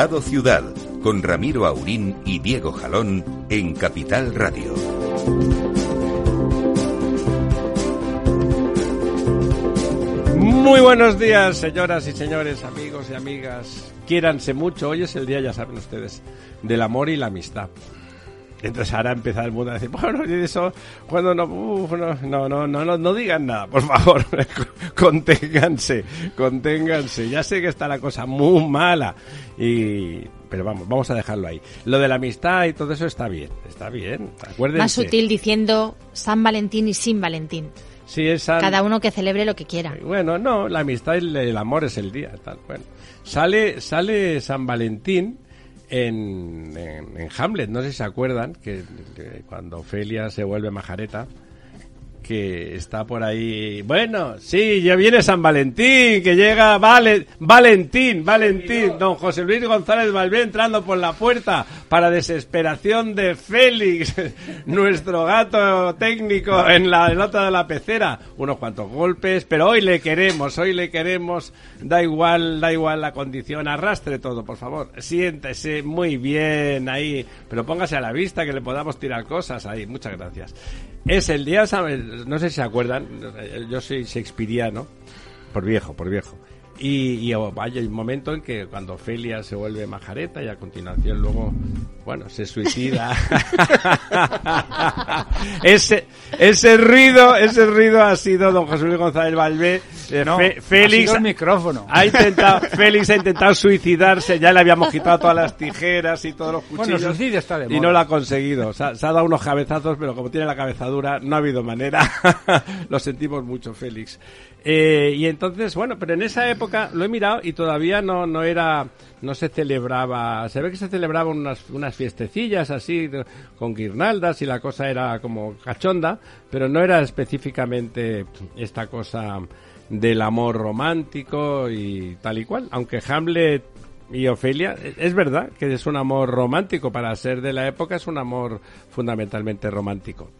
Estado Ciudad, con Ramiro Aurín y Diego Jalón en Capital Radio. Muy buenos días, señoras y señores, amigos y amigas. Quiéranse mucho. Hoy es el día, ya saben ustedes, del amor y la amistad. Entonces ahora empieza el mundo a decir, bueno, y eso, cuando no, no, no, no, no, no digan nada, por favor, conténganse, conténganse. Ya sé que está la cosa muy mala, y, pero vamos, vamos a dejarlo ahí. Lo de la amistad y todo eso está bien, está bien, acuérdense. Más sutil diciendo San Valentín y sin Valentín. Sí, es Cada uno que celebre lo que quiera. Bueno, no, la amistad y el, el amor es el día, tal, bueno. Sale, sale San Valentín en, en, en Hamlet, no sé si se acuerdan, que, que cuando Ofelia se vuelve majareta, que está por ahí, bueno, sí, ya viene San Valentín, que llega Vale, Valentín, Valentín, don José Luis González Valvé entrando por la puerta para desesperación de Félix, nuestro gato técnico en la nota de la pecera, unos cuantos golpes, pero hoy le queremos, hoy le queremos, da igual, da igual la condición, arrastre todo, por favor, siéntese muy bien ahí, pero póngase a la vista que le podamos tirar cosas ahí, muchas gracias. Es el día, ¿sabes? no sé si se acuerdan, yo soy shakespeariano, por viejo, por viejo. Y, y hay un momento en que cuando Ofelia se vuelve majareta y a continuación luego, bueno, se suicida. ese, ese ruido, ese ruido ha sido don José Luis González Valvé. eh, No, Fe- ha Félix el micrófono. ha intentado, Félix ha intentado suicidarse, ya le habíamos quitado todas las tijeras y todos los Bueno, cuchillos. el suicidio está de y moda. no lo ha conseguido. Se ha, se ha dado unos cabezazos, pero como tiene la cabeza dura, no ha habido manera. lo sentimos mucho, Félix. Eh, y entonces, bueno, pero en esa época lo he mirado y todavía no, no era, no se celebraba, se ve que se celebraban unas, unas fiestecillas así, con guirnaldas y la cosa era como cachonda, pero no era específicamente esta cosa del amor romántico y tal y cual, aunque Hamlet y Ofelia, es verdad que es un amor romántico, para ser de la época es un amor fundamentalmente romántico.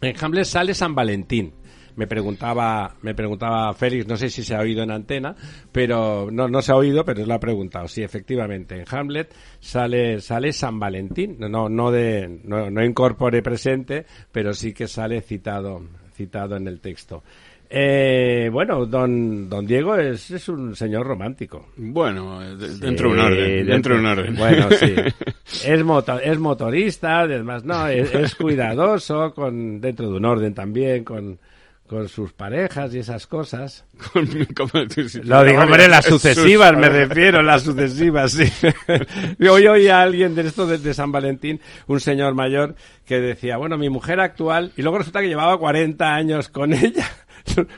En Hamlet sale San Valentín. Me preguntaba, me preguntaba Félix, no sé si se ha oído en antena, pero no, no se ha oído, pero lo ha preguntado. Sí, efectivamente, en Hamlet sale, sale San Valentín, no, no de, no, no incorpore presente, pero sí que sale citado, citado en el texto. Eh, bueno, don, don Diego es, es un señor romántico. Bueno, de- dentro de un orden. Dentro de un orden. Bueno, sí. Es, moto- es motorista, además, no, es, es cuidadoso, con, dentro de un orden también, con, con sus parejas y esas cosas. Con- Lo digo, hombre, las Sus- sucesivas, me refiero, las sucesivas, sí. Hoy oí a alguien de esto de, de San Valentín, un señor mayor, que decía, bueno, mi mujer actual, y luego resulta que llevaba 40 años con ella.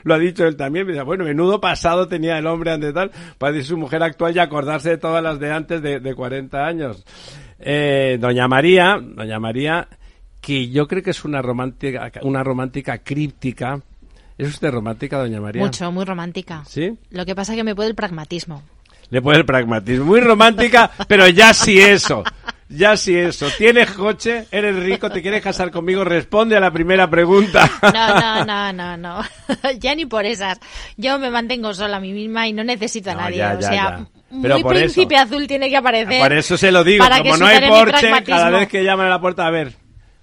Lo ha dicho él también, me dice, bueno, menudo pasado tenía el hombre ante tal, para decir su mujer actual y acordarse de todas las de antes de, de 40 años. Eh, doña María, doña María, que yo creo que es una romántica, una romántica críptica. ¿Es usted romántica, doña María? Mucho, muy romántica. ¿Sí? Lo que pasa es que me puede el pragmatismo. Le pone el pragmatismo. Muy romántica, pero ya sí eso. Ya sí eso. Tienes coche, eres rico, te quieres casar conmigo, responde a la primera pregunta. No, no, no, no, no. ya ni por esas. Yo me mantengo sola a mí misma y no necesito a No, nadie. ya, o sea, ya. Pero muy príncipe eso. azul tiene que aparecer. Por eso se lo digo. para Como que no hay Porsche, cada vez que llaman a la puerta, a ver,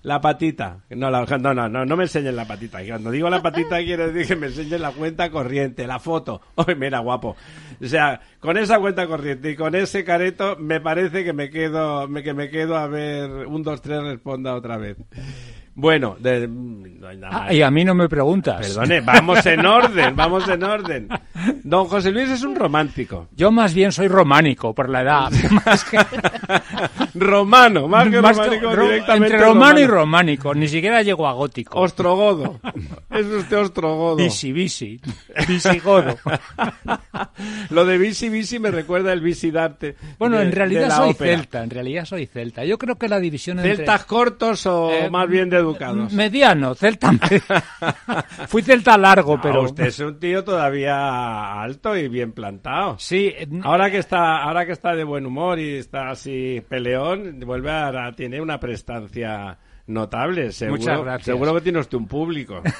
La patita. No, la- no, no, no, no me enseñen la patita. Cuando digo la patita quiere decir que me enseñen la cuenta corriente, la foto. Oye, mira, guapo. O sea, con esa cuenta corriente y con ese careto me parece que me quedo, me, que me quedo a ver un, dos, tres, responda otra vez. Bueno, de, no hay nada Ah, y a mí no me preguntas. Perdone, vamos en orden, vamos en orden. Don José Luis es un romántico. Yo más bien soy románico por la edad. Más que, Romano, más que más románico, ro- directamente entre romano y románico. Ni siquiera llego a gótico. Ostrogodo. Es usted ostrogodo. Visi, visi. Visigodo. Lo de Visi Visi me recuerda el Visidarte. Bueno, de- en realidad soy ópera. celta. En realidad soy celta. Yo creo que la división entre... ¿Celtas cortos o Eh, más bien de educados? Mediano, celta. Fui celta largo, No, pero... usted es un tío todavía alto y bien plantado. Sí, eh, Ahora que está, ahora que está de buen humor y está así peleón, vuelve a, tiene una prestancia notable. Seguro, Muchas gracias. Seguro que tiene usted un público.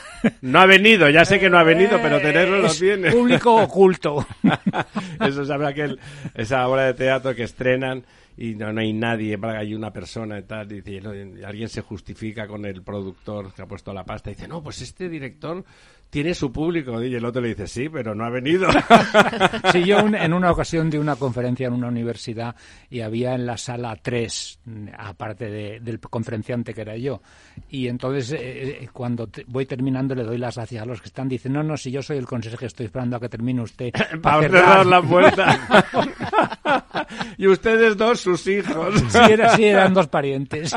No ha venido, ya sé que no ha venido, pero tenerlo lo tiene. Público oculto. Eso sabe aquel, esa obra de teatro que estrenan y no, no hay nadie, hay una persona y tal, y, dice, no, y alguien se justifica con el productor que ha puesto la pasta y dice, no, pues este director tiene su público. Y el otro le dice, sí, pero no ha venido. Sí, yo un- en una ocasión di una conferencia en una universidad y había en la sala tres, aparte de- del conferenciante que era yo. Y entonces, eh, eh, cuando te- voy terminando, le doy las gracias a los que están. Dicen, no, no, si yo soy el consejero, estoy esperando a que termine usted. para cerrar la puerta. y ustedes dos, sus hijos. Sí, era- sí, eran dos parientes.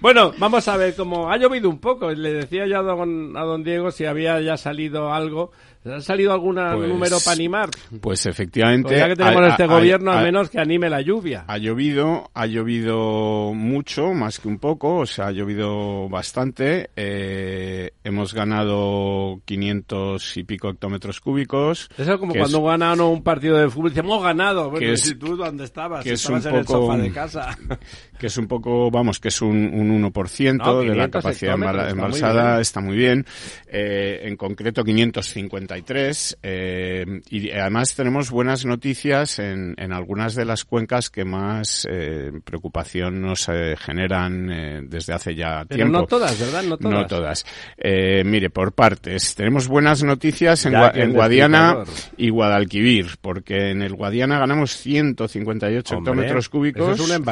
Bueno, vamos a ver cómo ha llovido un poco. Le decía yo a don, a don Diego si había ya salido algo. ¿Ha salido algún Pues- número para animar? Pues efectivamente. Pues ya que tenemos ha- este ha- gobierno, ha- al menos que anime la lluvia. Ha llovido, ha llovido mucho, más que un poco, o sea, ha llovido bastante. Eh, hemos ganado 500 y pico hectómetros cúbicos. Eso es como cuando es- ganan un partido de fútbol y dicen, hemos ganado. Bueno, Que es- ¿y tú dónde estabas? que Si es estabas un en el poco- sofá de casa. que es un poco, vamos, que es un, un 1% No, de la 500 capacidad embalsada, está muy bien. Eh, en concreto 553. eh, y además tenemos buenas noticias en, en algunas de las cuencas que más eh, preocupación nos eh, generan desde hace ya Pero tiempo. no todas, ¿verdad? No todas. No todas. Eh, mire, por partes. Tenemos buenas noticias en, Gua- Guadiana y Guadalquivir, porque en el Guadiana ganamos 158 Hombre, hectómetros cúbicos. Eso es un.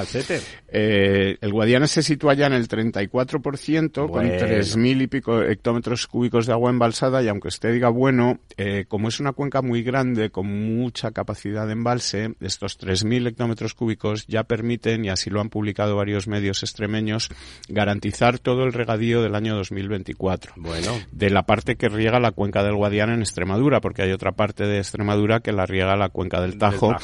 Eh, el Guadiana se sitúa ya en el 34% Bueno. con 3.000 y pico hectómetros cúbicos de agua embalsada y aunque usted diga bueno, eh, como es una cuenca muy grande con mucha capacidad de embalse, estos 3.000 hectómetros cúbicos ya permiten, y así lo han publicado varios medios extremeños, garantizar todo el regadío del año 2024 Bueno. de la parte que riega la cuenca del Guadiana en Extremadura, porque hay otra parte de Extremadura que la riega la cuenca del Tajo,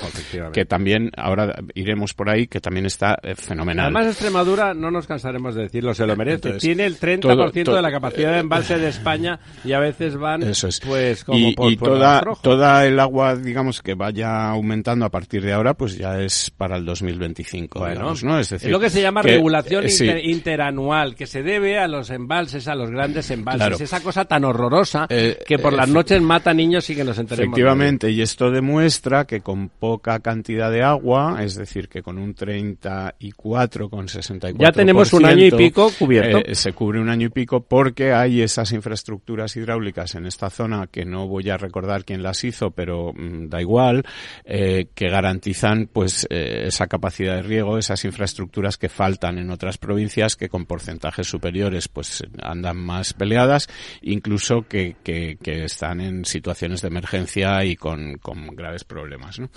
que también, ahora iremos por ahí, que también está eh, fenomenal. Además, Extremadura, no nos cansaremos de decirlo, se lo merece. Entonces, Tiene el 30% todo- todo- de la capacidad de embalse de España y a veces van, Eso es. pues, como y, por y toda, Rojo. toda el agua, digamos, que vaya aumentando a partir de ahora, pues ya es para el 2025. Bueno, digamos, ¿no? Es decir, lo que se llama que, regulación eh, sí, inter- interanual, que se debe a los embalses, a los grandes embalses. Claro. Esa cosa tan horrorosa Eh, que por eh, las efecti- noches mata niños y que nos enteremos. Efectivamente, y esto demuestra que con poca cantidad de agua, es decir, que con un 34,64%... Ya tenemos un año y pico cubierto. eh, se cubre un año y pico porque hay esas infraestructuras hidráulicas en esta zona que no voy a recordar quién las hizo, pero mm, da igual, eh, que garantizan pues eh, esa capacidad de riego, esas infraestructuras que faltan en otras provincias que con porcentajes superiores pues andan más peleadas, incluso que, que, que están en situaciones de emergencia y con, con graves problemas. ¿no?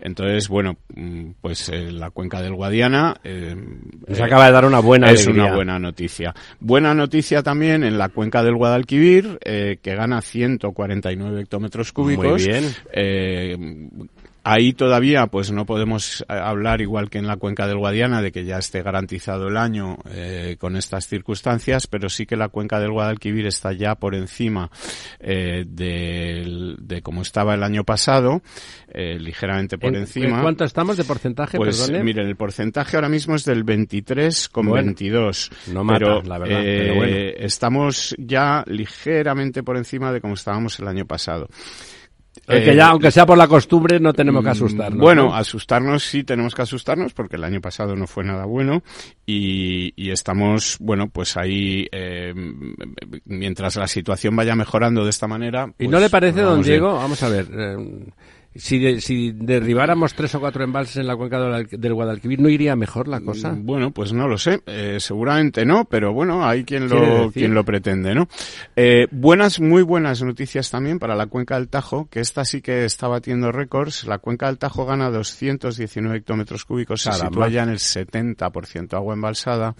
Entonces, bueno, mm, pues eh, la cuenca del Guadiana eh, Nos eh, acaba de dar una buena es alegría. una buena noticia. Buena noticia también en la cuenca del Guadalquivir, eh, que gana 149 hectómetros cúbicos. Muy bien. Eh, Ahí todavía pues no podemos eh, hablar igual que en la cuenca del Guadiana de que ya esté garantizado el año eh, con estas circunstancias, pero sí que la cuenca del Guadalquivir está ya por encima eh, del- de como estaba el año pasado, eh, ligeramente por ¿En- encima. ¿En cuánto estamos de porcentaje? Pues Perdone. miren, el porcentaje ahora mismo es del 23 con Bueno, 22. no mata, pero, la verdad, eh, pero bueno. Estamos ya ligeramente por encima de como estábamos el año pasado. Que ya, aunque sea por la costumbre, no tenemos que Mm, asustarnos. Bueno, ¿no? asustarnos sí tenemos que asustarnos porque el año pasado no fue nada bueno y, y estamos, bueno, pues ahí, eh, mientras la situación vaya mejorando de esta manera. ¿Y pues, no le parece, don bien. Diego? Vamos a ver. eh, si, de- si derribáramos tres o cuatro embalses en la cuenca del, Al- del Guadalquivir, ¿no iría mejor la cosa? Mm, Bueno, pues no lo sé. Eh, seguramente no, pero bueno, hay quien lo, quien lo pretende, ¿no? Eh, buenas, muy buenas noticias también para la cuenca del Tajo, que esta sí que está batiendo récords. La cuenca del Tajo gana 219 hectómetros cúbicos, se sitúa ya en el 70% agua embalsada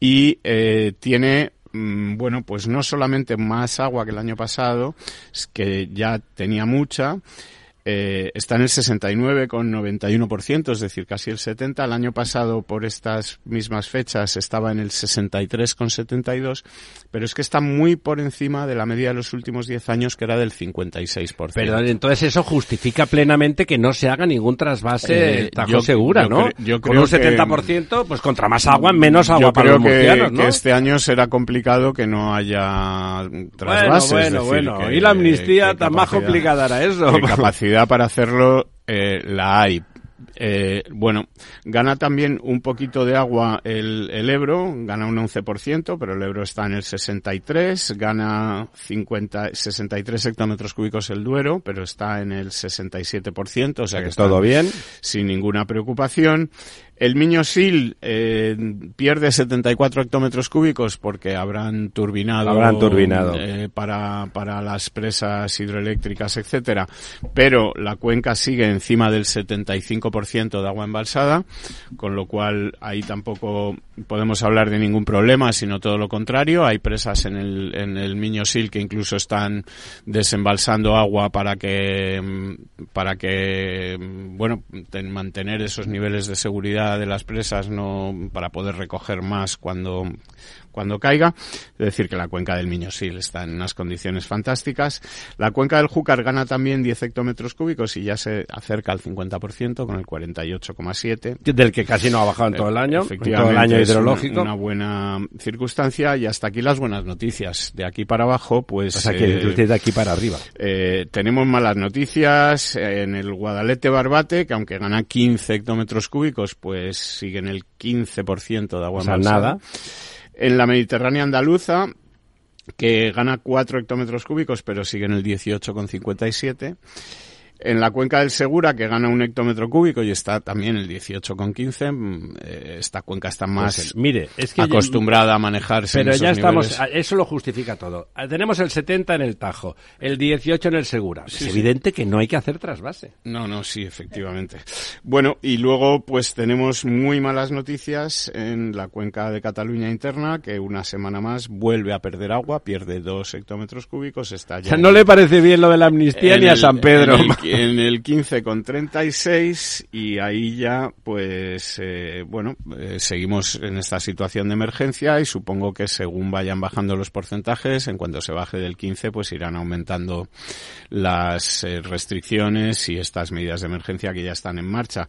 y eh, tiene mm, bueno, pues no solamente más agua que el año pasado, que ya tenía mucha, eh, está en el 69,91%, es decir, casi el 70%. El año pasado, por estas mismas fechas, estaba en el 63,72%, pero es que está muy por encima de la media de los últimos 10 años, que era del 56%. Pero entonces eso justifica plenamente que no se haga ningún trasvase Eh, yo- Segura, yo ¿no? yo Con un que- 70%, pues contra más agua, menos agua Yo para creo los que, murcianos, ¿no? que este año será complicado que no haya trasvases. bueno, es decir, bueno. que- y la amnistía tan más capacidad- complicada era eso. que capacidad para hacerlo eh, la hay. Eh, bueno, gana también un poquito de agua el, el Ebro, gana un 11%, pero el Ebro está en el 63, gana 50, 63 hectómetros cúbicos el Duero, pero está en el 67%, o sea que está todo bien. sin ninguna preocupación. El Miño-Sil eh, pierde 74 hectómetros cúbicos porque habrán turbinado, Habrán turbinado. eh, para, para las presas hidroeléctricas, etcétera. Pero la cuenca sigue encima del 75% de agua embalsada, con lo cual ahí tampoco podemos hablar de ningún problema, sino todo lo contrario. Hay presas en el, en el Miño-Sil que incluso están desembalsando agua para que, mm, para que, mm, bueno, ten- mantener esos niveles de seguridad de las presas, no, para poder recoger más cuando, cuando caiga. Es decir, que la cuenca del Miño-Sil está en unas condiciones fantásticas. La cuenca del Júcar gana también 10 hectómetros cúbicos y ya se acerca al 50% con el 48,7. Del que casi no ha bajado en todo el año, en todo el Efectivamente, año es hidrológico. Una, una buena circunstancia y hasta aquí las buenas noticias. De aquí para abajo, pues... o sea, que eh, de aquí para arriba. eh, tenemos malas noticias en el Guadalete Barbate, que aunque gana 15 hectómetros cúbicos, pues sigue en el 15% de agua O sea, nada. En la Mediterránea andaluza, que gana 4 hectómetros cúbicos, pero sigue en el 18,57. En la cuenca del Segura, que gana un hectómetro cúbico y está también el 18,15, mm, eh, esta cuenca está más Pues, mire, es que acostumbrada a manejarse en Pero esos ya estamos, niveles. eso lo justifica todo. Ah, Tenemos el 70 en el Tajo, el 18 en el Segura. es evidente que no hay que hacer trasvase. No, no, sí, efectivamente. Bueno, y luego pues tenemos muy malas noticias en la cuenca de Cataluña interna, que una semana más vuelve a perder agua, pierde dos hectómetros cúbicos, está O ya sea, no le parece bien lo de la amnistía ni a San Pedro. El, en el 15 con 36 y ahí ya, pues, eh, bueno, eh, seguimos en esta situación de emergencia y supongo que según vayan bajando los porcentajes, en cuanto se baje del 15, pues irán aumentando las eh, restricciones y estas medidas de emergencia que ya están en marcha.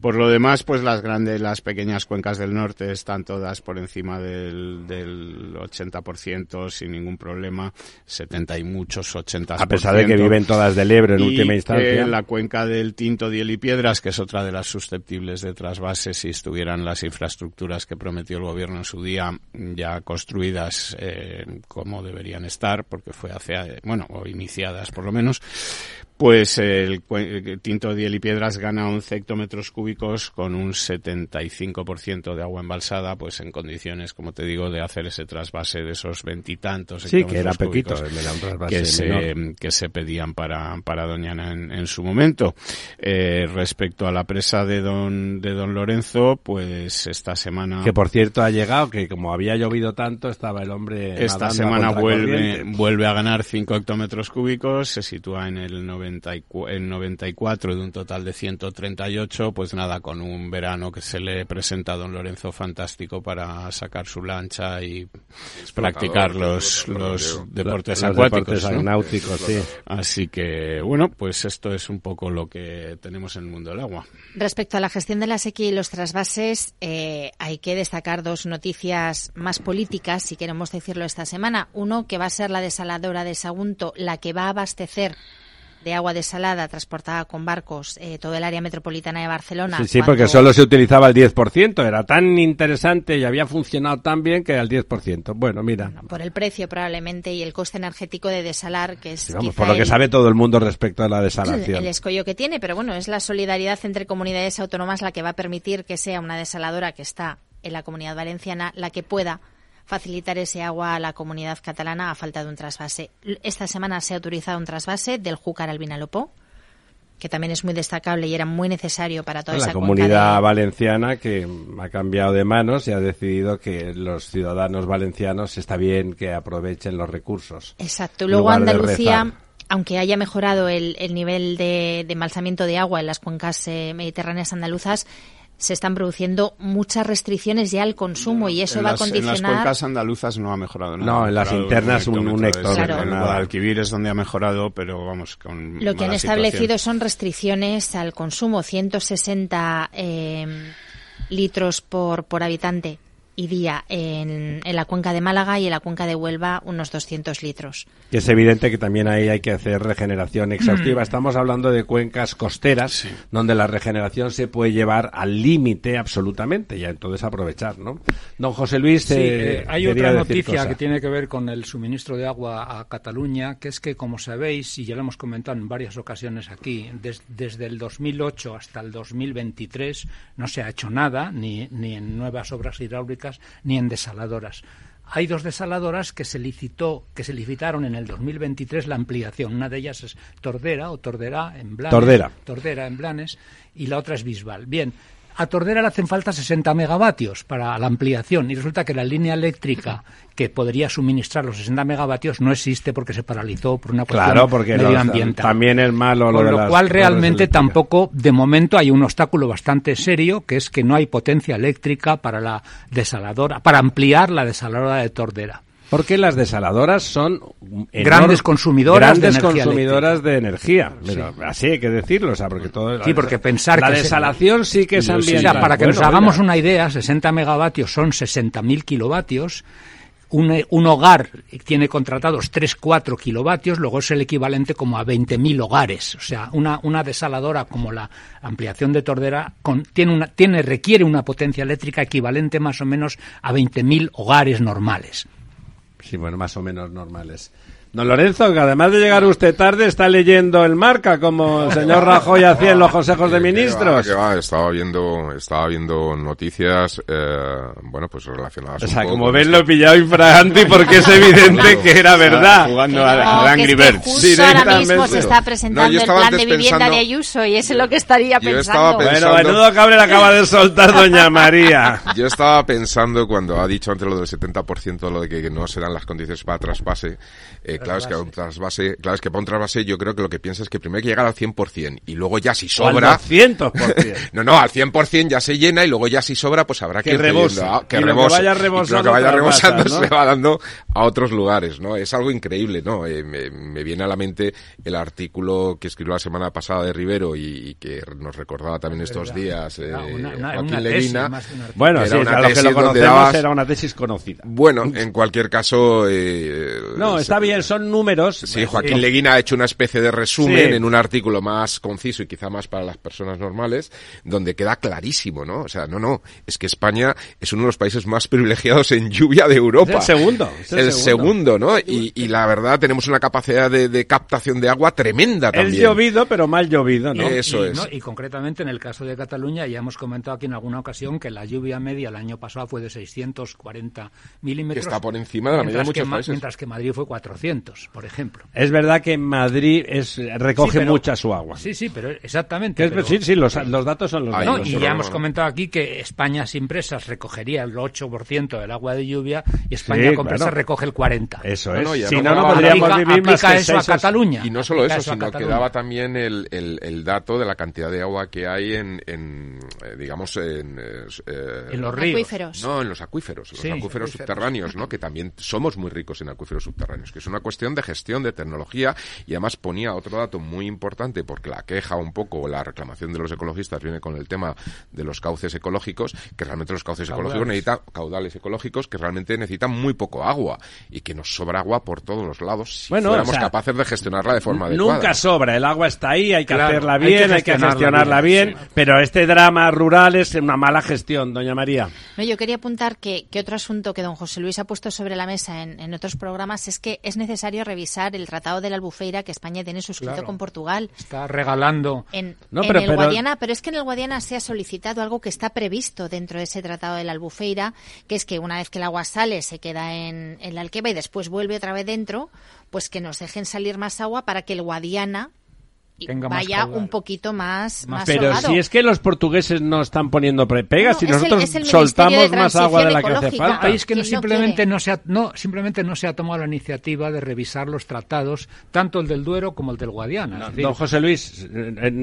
Por lo demás, pues las grandes, las pequeñas cuencas del norte están todas por encima del, del 80% sin ningún problema, 70 y muchos 80%. A pesar de que viven todas del Ebro en Y, última eh, la cuenca del Tinto, Diel y Piedras, que es otra de las susceptibles de trasvase si estuvieran las infraestructuras que prometió el gobierno en su día ya construidas eh, como deberían estar, porque fue hace, eh, bueno, o iniciadas por lo menos, pues el, el Tinto, Diel y Piedras gana 11 hectómetros cúbicos con un 75% de agua embalsada, pues en condiciones, como te digo, de hacer ese trasvase de esos veintitantos Sí, que era trasvase que se, que se pedían para, para Doñana en, en su momento. Eh, respecto a la presa de Don, de Don Lorenzo, pues esta semana, Que por cierto ha llegado, que como había llovido tanto, estaba el hombre. esta semana vuelve, vuelve a ganar 5 hectómetros cúbicos, se sitúa en el 94, en 94 de un total de 138, pues nada, con un verano que se le presenta a Don Lorenzo fantástico para sacar su lancha y practicar los, los deportes Los acuáticos. deportes ¿no? náuticos, sí. Así que, bueno, pues esto es un poco lo que tenemos en el mundo del agua. Respecto a la gestión de la sequía y los trasvases, eh, hay que destacar dos noticias más políticas, si queremos decirlo esta semana. Uno, que va a ser la desaladora de Sagunto, la que va a abastecer de agua desalada transportada con barcos eh, todo el área metropolitana de Barcelona. Sí, sí, porque solo se utilizaba el 10%. Era tan interesante y había funcionado tan bien que era el 10%. Bueno, mira. por el precio probablemente y el coste energético de desalar, que es. por lo que sabe todo el mundo respecto a la desalación. El escollo que tiene, pero bueno, es la solidaridad entre comunidades autónomas la que va a permitir que sea una desaladora que está en la comunidad valenciana la que pueda facilitar ese agua a la comunidad catalana a falta de un trasvase. Esta semana se ha autorizado un trasvase del Júcar al Vinalopó, que también es muy destacable y era muy necesario para toda la esa comunidad valenciana que ha cambiado de manos y ha decidido que los ciudadanos valencianos está bien que aprovechen los recursos. Exacto. Luego Andalucía, aunque haya mejorado el, nivel de, de, embalsamiento de agua en las cuencas eh, mediterráneas andaluzas, se están produciendo muchas restricciones ya al consumo y eso va a condicionar. En las cuencas andaluzas no ha mejorado nada. No, en las internas un, un, hector. Claro. En Guadalquivir es donde ha mejorado, pero vamos con. Lo que han establecido son restricciones al consumo, 160 eh, litros por, por habitante y día en, en, la cuenca de Málaga y en la cuenca de Huelva unos 200 litros. Y es evidente que también ahí hay que hacer regeneración exhaustiva. Mm. Estamos hablando de cuencas costeras donde la regeneración se puede llevar al límite absolutamente y entonces aprovechar, ¿no? Don José Luis, sí, eh, hay otra noticia que tiene que ver con el suministro de agua a Cataluña, que es que, como sabéis, y ya lo hemos comentado en varias ocasiones aquí, desde el 2008 hasta el 2023 no se ha hecho nada, ni, ni en nuevas obras hidráulicas ni en desaladoras. Hay dos desaladoras que se licitó, que se licitaron en el 2023 la ampliación. Una de ellas es Tordera o Tordera en Blanes. Tordera. Tordera en Blanes y la otra es Bisbal. Bien, a Tordera le hacen falta 60 megavatios para la ampliación y resulta que la línea eléctrica que podría suministrar los 60 megavatios no existe porque se paralizó por una cuestión claro, porque medioambiental. también es malo lo Con lo cual realmente tampoco, de momento, hay un obstáculo bastante serio que es que no hay potencia eléctrica para la desaladora, para ampliar la desaladora de Tordera. Porque las desaladoras son grandes consumidoras grandes de energía consumidoras de energía. Pero Así hay que decirlo, o sea, porque todo sí, porque pensar la que desalación sí que es ambiental. O sea, para que nos hagamos una idea, 60 megavatios son 60.000 kilovatios. Un, un, hogar tiene contratados 3-4 kilovatios, luego es el equivalente como a 20.000 hogares. O sea, una, una desaladora como la ampliación de Tordera con, tiene, una, tiene, requiere una potencia eléctrica equivalente más o menos a 20.000 hogares normales. Sí, bueno, más o menos normales. Don Lorenzo, que además de llegar usted tarde, está leyendo el marca como el señor Rajoy hacía en los consejos de ministros. Que va, estaba viendo, estaba viendo noticias, eh, bueno, pues relacionadas. O sea, como ves, lo he pillado infragante porque es evidente que era verdad. Jugando a, no, a Angry Birds. Justo ahora mismo se está presentando el plan de vivienda pensando, de Ayuso y eso es lo que estaría pensando. Pensando bueno, menudo cable le acaba de soltar doña María. Yo estaba pensando cuando ha dicho antes lo del 70%, lo de que no serán las condiciones para traspase. Eh, claro, es que un trasvase, claro, es que para un trasvase yo creo que lo que piensa es que primero hay que llegar al 100% y luego ya si sobra... al 200%. no, no, al 100% ya se llena y luego ya si sobra pues habrá que, que ir rebose. pidiendo, ah, que y rebose. Lo que vaya Y rebosando, lo que vaya rebosando ¿no? se va dando a otros lugares, ¿no? Es algo increíble, ¿no? Eh, me, me viene a la mente el artículo que escribió la semana pasada de Rivero y, y que nos recordaba también estos días eh, Una- una- Joaquín una tesis, más artículo. Bueno, sí, era una a lo que lo conocemos dabas- era una tesis conocida. Bueno, en cualquier caso... Eh, No, está bien, son números. Sí, Joaquín Leguina ha hecho una especie de resumen Sí. en un artículo más conciso y quizá más para las personas normales, donde queda clarísimo, ¿no? O sea, no, no, es que España es uno de los países más privilegiados en lluvia de Europa. Es el segundo, es el el segundo. segundo, ¿no? Y, y la verdad tenemos una capacidad de, de captación de agua tremenda Es también. llovido, pero mal llovido, ¿no? Eso y, es. ¿no? y concretamente en el caso de Cataluña ya hemos comentado aquí en alguna ocasión que la lluvia media el año pasado fue de 640 milímetros. Que está por encima de la media de mientras que muchos países. Mientras que Madrid fue 400, por ejemplo. Es verdad que en Madrid es, recoge Sí, pero- mucha su agua. Sí, sí, pero exactamente. Que es- pero- sí, sí, los, los datos son los Ahí No, datos. y no, ya no, hemos no. comentado aquí que España sin presas recogería el 8% del agua de lluvia y España Sí, con claro. presas recoge el 40%. Eso No, es. no, ya si no no, no podríamos aplica, vivir más que eso a Cataluña. Y no solo eso, sino que daba también el, el, el dato de la cantidad de agua que hay en, en eh, digamos, en... eh, eh, En los ríos. Acuíferos. No, en los acuíferos, los Sí. acuíferos subterráneos, ¿no? Que también somos muy ricos en acuíferos subterráneos, que es una cuestión de gestión, de tecnología, y además ponía otro dato muy importante, porque la queja un poco, la reclamación de los ecologistas viene con el tema de los cauces ecológicos, que realmente los cauces ecológicos necesitan caudales ecológicos que realmente necesitan muy poco agua y que nos sobra agua por todos los lados si fuéramos capaces de gestionarla de forma adecuada. Nunca sobra, el agua está ahí, hay que hacerla bien, hay que gestionarla, bien, pero este drama rural es una mala gestión, doña María. No, yo quería apuntar que, otro asunto que don José Luis ha puesto sobre la mesa en, otros programas es que es necesario revisar el Tratado de la Albufeira que España tiene suscrito con Portugal. Está regalando. En, pero, el Guadiana, pero es que en el Guadiana se ha solicitado algo que está previsto dentro de ese Tratado de la Albufeira, que es que una vez que el agua sale se queda en, en la Alqueva y después vuelve otra vez dentro, pues que nos dejen salir más agua para que el Guadiana vaya un poquito más, más, Pero si es que los portugueses no están poniendo prepegas si nosotros soltamos más agua de la que hace falta. es que no, simplemente no, se ha, no simplemente no se ha tomado la iniciativa de revisar los tratados, tanto el del Duero como el del Guadiana. don José Luis,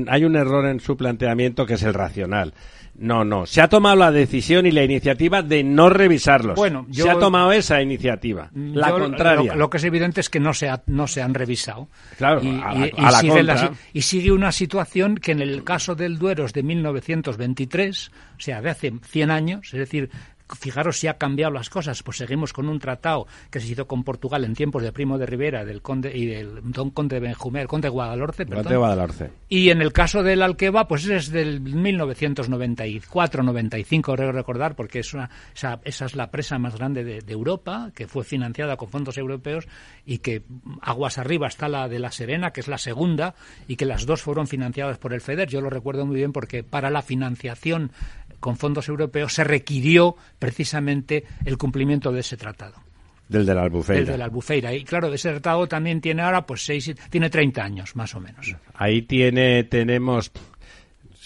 hay un error en su planteamiento que es el racional. No, no. Se ha tomado la decisión y la iniciativa de no revisarlos. Bueno, se ha tomado esa iniciativa. La contraria. Lo, que es evidente es que no se, no se han revisado. Claro, y, y, sigue una situación que en el caso del Duero es de 1923, o sea, de hace 100 años, es decir, fijaros si ha cambiado las cosas, pues seguimos con un tratado que se hizo con Portugal en tiempos de Primo de Rivera del conde y del don conde Benjumé, el conde Guadalhorce, Guadalhorce. Y en el caso del Alqueva, pues es del 1994, 95, creo recordar, porque es una, esa, esa es la presa más grande de, de, Europa, que fue financiada con fondos europeos y que aguas arriba está la de la Serena, que es la segunda, y que las dos fueron financiadas por el FEDER. Yo lo recuerdo muy bien porque para la financiación con fondos europeos se requirió precisamente el cumplimiento de ese tratado. Del de la Albufeira. Del de la Albufeira. Y claro, ese tratado también tiene ahora, pues, seis, tiene 30 años, más o menos. Ahí tiene, tenemos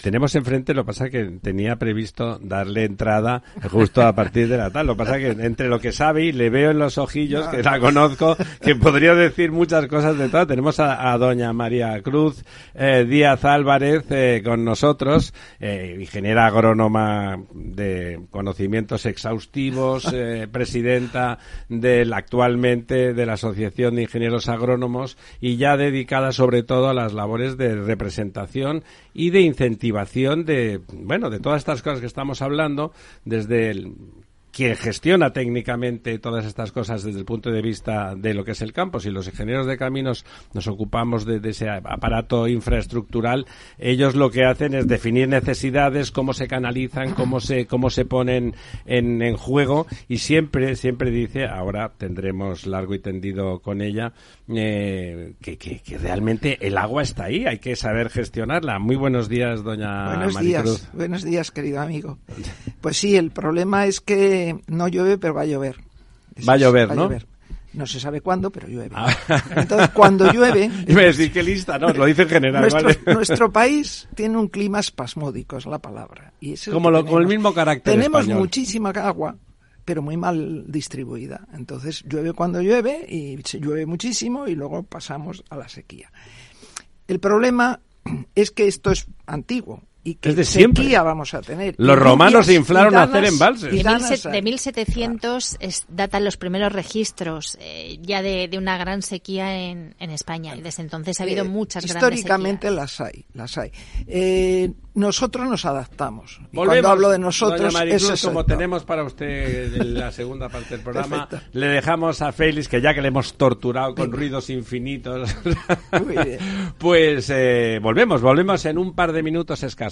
tenemos enfrente, lo que pasa que tenía previsto darle entrada justo a partir de la tal. Lo que pasa que entre lo que sabe y le veo en los ojillos, que la conozco, que podría decir muchas cosas de todo. Tenemos a, doña María Cruz eh, Díaz Álvarez eh, con nosotros, eh, ingeniera agrónoma de conocimientos exhaustivos, presidenta del actualmente de la Asociación de Ingenieros Agrónomos y ya dedicada sobre todo a las labores de representación y de de, bueno, de todas estas cosas que estamos hablando, desde el quien gestiona técnicamente todas estas cosas desde el punto de vista de lo que es el campo. Si los ingenieros de caminos nos ocupamos de, ese aparato infraestructural, ellos lo que hacen es definir necesidades, cómo se canalizan, cómo se, cómo se ponen en, en juego y siempre, siempre dice, ahora tendremos largo y tendido con ella, eh, que, que, realmente el agua está ahí, hay que saber gestionarla. Muy buenos días, doña Buenos días, buenos días, querido amigo. Pues sí, el problema es que no llueve, pero va a llover. va a llover, ¿no? No se sabe cuándo, pero llueve. Ah. Entonces, cuando llueve... Iba a decir qué lista, no, lo dice en general. Nuestro, país tiene un clima espasmódico, es la palabra. Y como, lo, como el mismo carácter Tenemos muchísima agua, pero muy mal distribuida. Entonces llueve cuando llueve y se llueve muchísimo y luego pasamos a la sequía. El problema es que esto es antiguo y que de sequía vamos a tener. Los romanos se inflaron a hacer embalses. De, 1700 datan los primeros registros eh, ya de, una gran sequía en, España y desde entonces ha habido eh, muchas grandes Históricamente las hay, las hay. Eh, nosotros nos adaptamos. cuando hablo de nosotros, es como tenemos para usted la segunda parte del programa, le dejamos a Félix, que ya que le hemos torturado con ruidos infinitos, pues eh, volvemos, volvemos en un par de minutos escasos.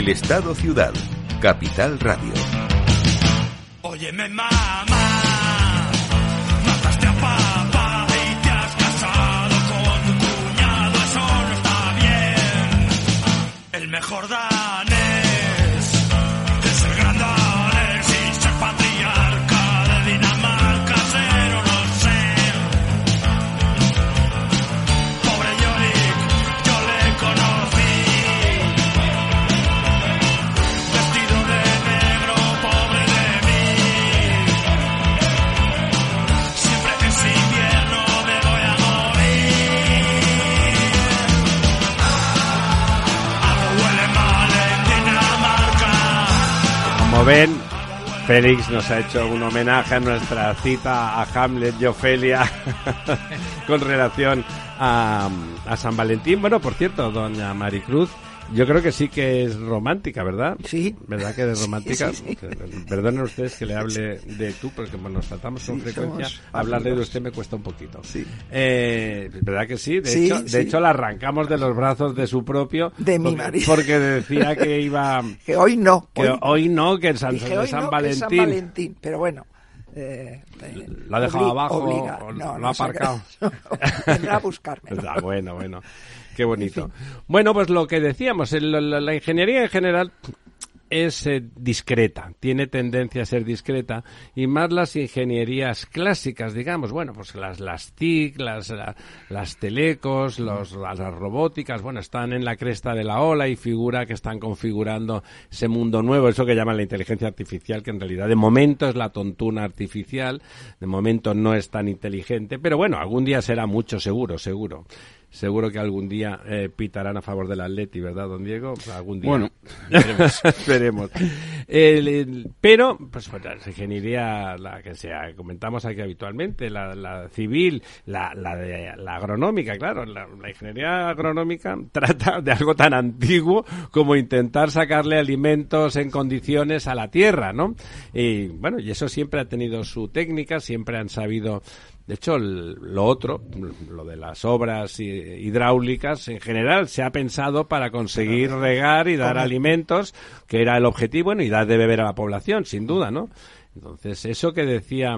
El Estado Ciudad, Capital Radio. Óyeme, mamá, mataste a Como ven, Félix nos ha hecho un homenaje a nuestra cita a Hamlet y Ofelia con relación a, a San Valentín. Bueno, por cierto, doña Maricruz, yo creo que sí que es romántica, ¿verdad? Sí. ¿Verdad que es romántica? sí, sí. Perdonen ustedes que le hable de tú, porque como nos tratamos con frecuencia, hablarle de usted me cuesta un poquito. Sí. Eh, ¿Verdad que sí? De, hecho, de sí. hecho, la arrancamos de los brazos de su propio. De mi porque- marido. Porque decía que iba... Que hoy no. Que hoy no, que en San, hoy San no, Valentín. San Valentín. Pero bueno. eh, eh, ¿Lo ha dejado abajo obliga. o No, lo no ha aparcado? vendrá a buscarme. Ah, bueno, bueno. Qué bonito. Bueno, pues lo que decíamos, el- la, la ingeniería en general es eh, discreta, tiene tendencia a ser discreta, y más las ingenierías clásicas, digamos, bueno, pues las, las TIC, las, la- las telecos, los, las, las robóticas, bueno, están en la cresta de la ola y figura que están configurando ese mundo nuevo, eso que llaman la inteligencia artificial, que en realidad de momento es la tontuna artificial, de momento no es tan inteligente, pero bueno, algún día será mucho seguro, seguro. Seguro que algún día eh, pitarán a favor del Atleti, ¿verdad, don Diego? Algún día. Bueno, veremos. Veremos. El- el- pero, pues, pues, la ingeniería, la que sea, comentamos aquí habitualmente, la, la civil, la, la, de, la agronómica, claro, la, la ingeniería agronómica trata de algo tan antiguo como intentar sacarle alimentos en condiciones a la tierra, ¿no? Y bueno, y eso siempre ha tenido su técnica, siempre han sabido de hecho, el- lo otro, lo de las obras hi- hidráulicas, en general se ha pensado para conseguir regar y dar alimentos, que era el objetivo, bueno, y dar de beber a la población, sin duda, ¿no? Entonces, eso que decía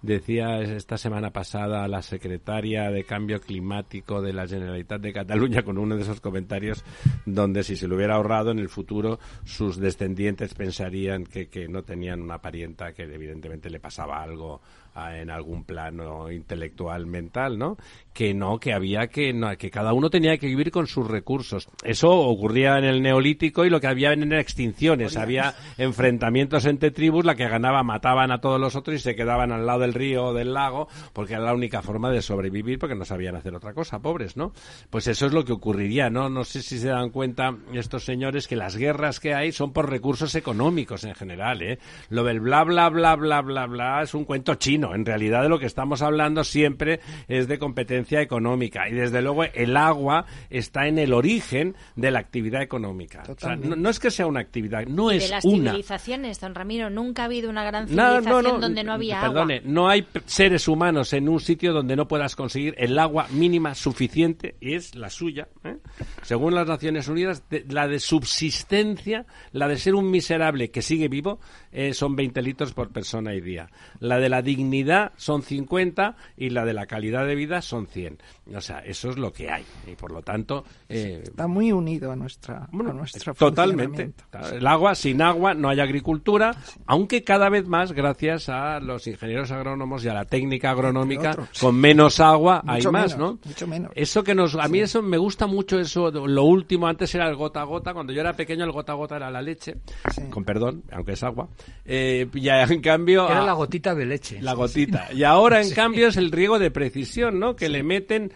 decía esta semana pasada la secretaria de Cambio Climático de la Generalitat de Cataluña con uno de esos comentarios donde si se lo hubiera ahorrado en el futuro sus descendientes pensarían que, que no tenían una parienta que evidentemente le pasaba algo en algún plano intelectual mental, ¿no? Que no, que había que no, que cada uno tenía que vivir con sus recursos. Eso ocurría en el neolítico y lo que había eran extinciones, había enfrentamientos entre tribus, la que ganaba mataban a todos los otros y se quedaban al lado del río o del lago, porque era la única forma de sobrevivir porque no sabían hacer otra cosa, pobres, ¿no? Pues eso es lo que ocurriría, ¿no? No sé si se dan cuenta estos señores que las guerras que hay son por recursos económicos en general, ¿eh? Lo del bla bla bla bla bla bla es un cuento chino. En realidad de lo que estamos hablando siempre es de competencia económica y desde luego el agua está en el origen de la actividad económica. O sea, Totalmente. no, no es que sea una actividad, no de es las una. civilizaciones, don Ramiro, nunca ha habido una gran civilización no, no, donde no había perdone, agua. no hay seres humanos en un sitio donde no puedas conseguir el agua mínima suficiente, y es la suya. ¿eh? Según las Naciones Unidas, de- la de subsistencia, la de ser un miserable que sigue vivo, eh, son 20 litros por persona y día. La de la dignidad son 50 y la de la calidad de vida son 100. O sea, eso es lo que hay. Y por lo tanto, eh, Está muy unido a nuestra, bueno, a nuestro totalmente. El agua, sin agua no hay agricultura, aunque cada vez más, gracias a los ingenieros agrónomos y a la técnica agronómica, con menos agua hay más, menos, ¿no? mucho menos. Eso que nos, a mí eso me gusta mucho eso, lo último, antes era el gota a gota, cuando yo era pequeño el gota a gota era la leche, Sí. con perdón, aunque es agua, eh, y en cambio... Era a- la gotita de leche. la gotita. Y ahora, en cambio, es el riego de precisión, ¿no? Que le meten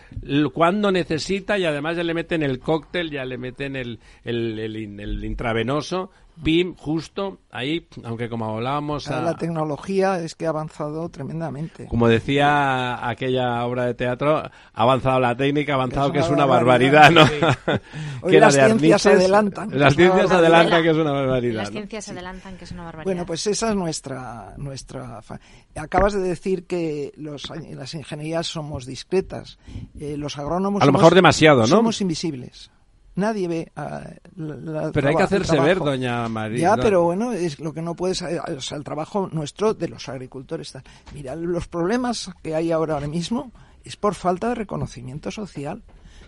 cuando necesita y además ya le meten el cóctel, ya le meten el, el, el intravenoso, pim, justo ahí, aunque como hablábamos... A- La tecnología es que ha avanzado tremendamente. como decía aquella obra de teatro, ha avanzado la técnica, ha avanzado Es que es una barbaridad, barbaridad, ¿no? Hoy que era las de ciencias Arniches. adelantan. Las ciencias adelantan que es una barbaridad. Las ¿no? ciencias adelantan que es una barbaridad. Bueno, pues esa es nuestra nuestra. fa- Acabas de decir que los, las ingenierías somos discretas. Eh, los agrónomos. A lo somos- mejor demasiado, ¿no? Somos invisibles. Nadie ve. ah, la- la- Pero hay que hacerse ver, doña María. Ya, no. pero bueno, es lo que no puedes. eh, O sea, el trabajo nuestro de los agricultores. tal. Mira, los problemas que hay ahora, ahora mismo es por falta de reconocimiento social.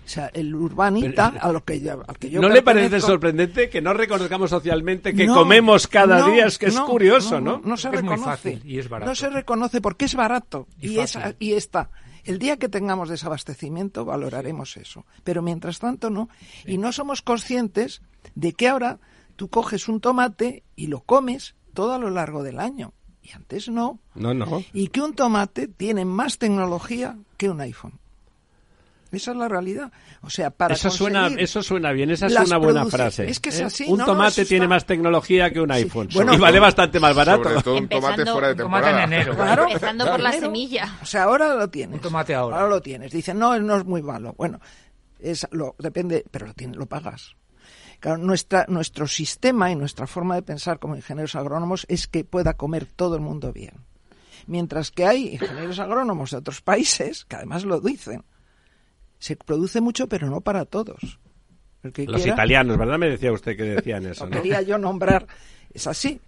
O sea, el urbanita, Pero- a lo que, yo- al que yo ¿No le parece sorprendente que no reconozcamos socialmente que no, comemos cada no, día? Es que es no, curioso, ¿no? No, se Es muy reconoce. fácil y es barato. No se reconoce porque es barato Y y, es, y está. El día que tengamos desabastecimiento valoraremos eso. Pero mientras tanto no. Y no somos conscientes de que ahora tú coges un tomate y lo comes todo a lo largo del año. Y antes no. No, no. Y que un tomate tiene más tecnología que un iPhone. Esa es la realidad. O sea, para Eso suena, eso suena bien, esa es una buena frase. Es que es ¿eh? así. Un no, tomate tiene está- más tecnología que un Sí. iPhone. Bueno, y vale bastante más barato. Sobre todo un tomate Empezando- fuera de un tomate en enero. Claro. Empezando por la semilla. O sea, ahora lo tienes. Un tomate ahora. lo tienes. Dicen, no, no es muy malo. Bueno, es, lo, depende, pero lo, tienes, lo pagas. Claro, nuestra, nuestro sistema y nuestra forma de pensar como ingenieros agrónomos es que pueda comer todo el mundo bien. Mientras que hay ingenieros agrónomos de otros países, que además lo dicen, se produce mucho, pero no para todos. Los quiera- italianos, ¿verdad? Me decía usted que decían eso, lo ¿no? quería yo nombrar. Es así.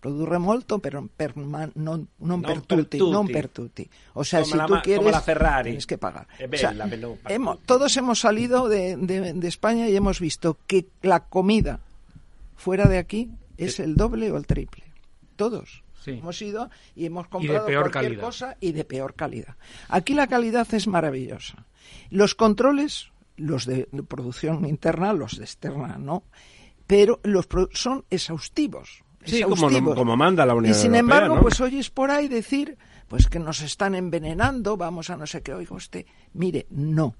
Produrre molto, pero per man- non, non Non per tutti, tutti. non per tutti. O sea, Como si la tú quieres, como la Ferrari. tienes que pagar. Eh, O sea, bella, menú, per hemos- todos hemos salido de, de- de España y hemos visto que la comida fuera de aquí es el doble o el triple. Todos. Sí. Hemos ido y hemos Y de comprado peor cualquier calidad. cosa y de peor calidad. Aquí la calidad es maravillosa. Los controles, los de producción interna, los de externa no, pero los son exhaustivos. Sí, como- como manda la Unión Y sin Europea, embargo, ¿no? pues oyes por ahí decir pues que nos están envenenando, vamos a no sé qué, oiga usted. Mire, no,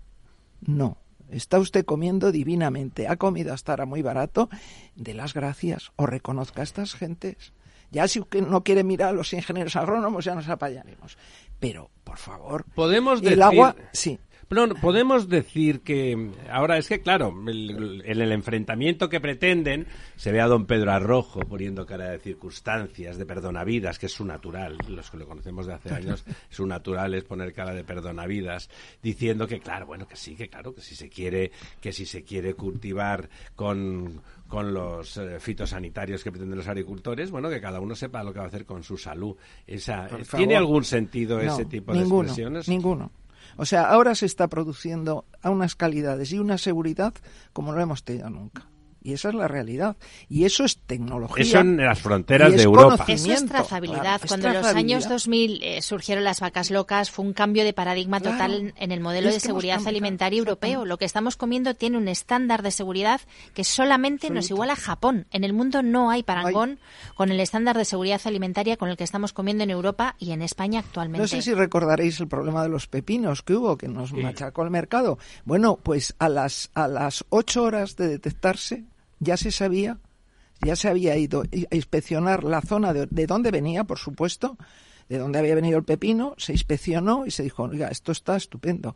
no. Está usted comiendo divinamente. Ha comido hasta ahora muy barato. De las gracias. O reconozca a estas gentes. Ya si no quiere mirar a los ingenieros agrónomos, ya nos apañaremos. Pero, por favor. Podemos el decir- agua, sí. No, no, podemos decir que ahora es que, claro, el- en el enfrentamiento que pretenden se ve a don Pedro Arrojo poniendo cara de circunstancias, de perdonavidas, que es su natural, los que lo conocemos de hace años, su natural es poner cara de perdonavidas, diciendo que, claro, bueno, que sí, que claro, que si se quiere, que si se quiere cultivar con, con los eh, fitosanitarios que pretenden los agricultores, bueno, que cada uno sepa lo que va a hacer con su salud. Esa, ¿Tiene algún sentido No, ese tipo de ninguno, expresiones? Ninguno. O sea, ahora se está produciendo a unas calidades y una seguridad como no hemos tenido nunca. Y esa es la realidad. Y eso es tecnología. Eso en las fronteras Y es de Europa. conocimiento. Eso es trazabilidad. claro, es Cuando en los años 2000 eh, surgieron las vacas locas, fue un cambio de paradigma Claro. total en, en el modelo de seguridad cambiado, alimentaria europeo. Lo que estamos comiendo tiene un estándar de seguridad que solamente nos iguala a Japón. En el mundo no hay parangón con el estándar de seguridad alimentaria con el que estamos comiendo en Europa y en España actualmente. No sé si recordaréis el problema de los pepinos que hubo, que nos machacó el mercado. Bueno, pues a las, a las ocho horas de detectarse ya se sabía, ya se había ido a inspeccionar la zona de, de dónde venía, por supuesto, de dónde había venido el pepino, se inspeccionó y se dijo, oiga, esto está estupendo.